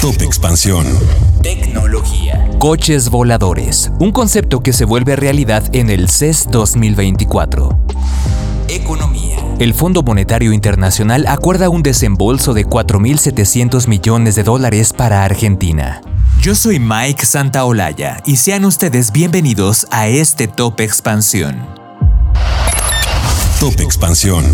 Top Expansión. Tecnología. Coches voladores, un concepto que se vuelve realidad en el CES 2024. Economía. El Fondo Monetario Internacional acuerda un desembolso de 4.700 millones de dólares para Argentina. Yo soy Mike Santaolalla y sean ustedes bienvenidos a este Top Expansión. Top Expansión.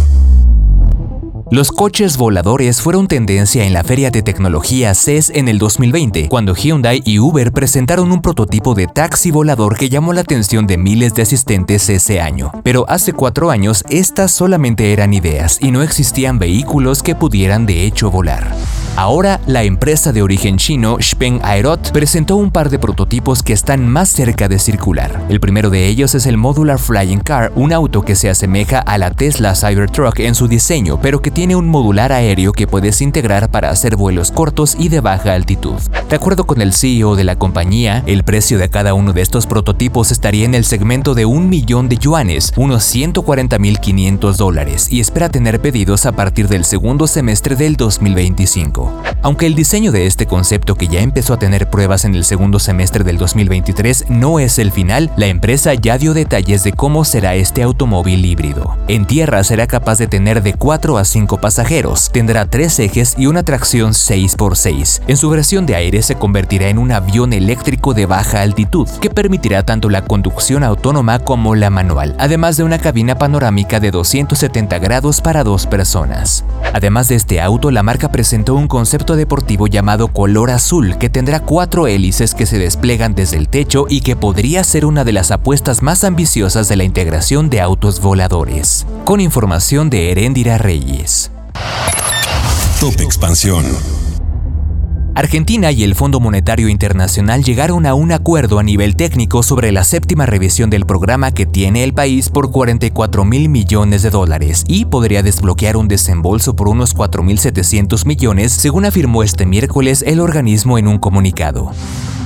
Los coches voladores fueron tendencia en la feria de tecnología CES en el 2020, cuando Hyundai y Uber presentaron un prototipo de taxi volador que llamó la atención de miles de asistentes ese año. Pero hace cuatro años estas solamente eran ideas y no existían vehículos que pudieran de hecho volar. Ahora, la empresa de origen chino Xpeng Aerot presentó un par de prototipos que están más cerca de circular. El primero de ellos es el Modular Flying Car, un auto que se asemeja a la Tesla Cybertruck en su diseño, pero que tiene un modular aéreo que puedes integrar para hacer vuelos cortos y de baja altitud. De acuerdo con el CEO de la compañía, el precio de cada uno de estos prototipos estaría en el segmento de un millón de yuanes, unos 140.500 dólares, y espera tener pedidos a partir del segundo semestre del 2025. Aunque el diseño de este concepto que ya empezó a tener pruebas en el segundo semestre del 2023 no es el final, la empresa ya dio detalles de cómo será este automóvil híbrido. En tierra será capaz de tener de 4 a 5 pasajeros, tendrá tres ejes y una tracción 6x6. En su versión de aire se convertirá en un avión eléctrico de baja altitud, que permitirá tanto la conducción autónoma como la manual, además de una cabina panorámica de 270 grados para dos personas. Además de este auto, la marca presentó un concepto deportivo llamado Color Azul, que tendrá cuatro hélices que se desplegan desde el techo y que podría ser una de las apuestas más ambiciosas de la integración de autos voladores. Con información de Herendira Reyes. Top Expansión. Argentina y el Fondo Monetario Internacional llegaron a un acuerdo a nivel técnico sobre la séptima revisión del programa que tiene el país por 44 mil millones de dólares y podría desbloquear un desembolso por unos 4.700 millones, según afirmó este miércoles el organismo en un comunicado.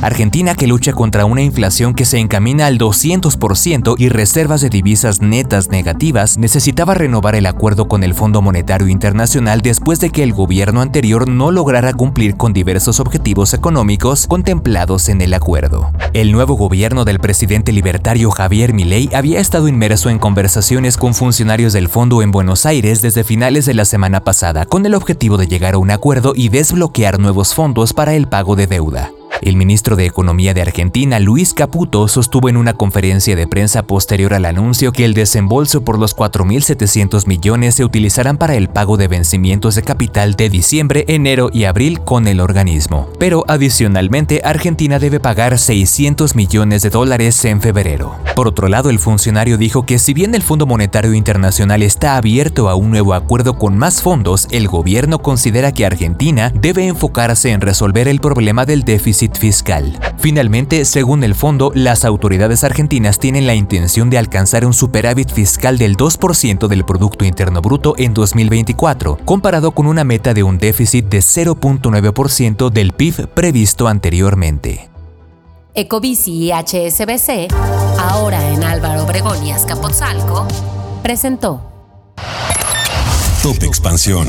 Argentina que lucha contra una inflación que se encamina al 200% y reservas de divisas netas negativas, necesitaba renovar el acuerdo con el Fondo Monetario Internacional después de que el gobierno anterior no lograra cumplir con diversos objetivos económicos contemplados en el acuerdo. El nuevo gobierno del presidente libertario Javier Milei había estado inmerso en conversaciones con funcionarios del fondo en Buenos Aires desde finales de la semana pasada con el objetivo de llegar a un acuerdo y desbloquear nuevos fondos para el pago de deuda. El ministro de Economía de Argentina, Luis Caputo, sostuvo en una conferencia de prensa posterior al anuncio que el desembolso por los 4.700 millones se utilizarán para el pago de vencimientos de capital de diciembre, enero y abril con el organismo. Pero adicionalmente, Argentina debe pagar 600 millones de dólares en febrero. Por otro lado, el funcionario dijo que si bien el Fondo Monetario Internacional está abierto a un nuevo acuerdo con más fondos, el gobierno considera que Argentina debe enfocarse en resolver el problema del déficit fiscal. Finalmente, según el fondo, las autoridades argentinas tienen la intención de alcanzar un superávit fiscal del 2% del Producto Interno Bruto en 2024, comparado con una meta de un déficit de 0.9% del PIB previsto anteriormente. Ecobici y HSBC, ahora en Álvaro Obregón y Azcapotzalco, presentó Top Expansión.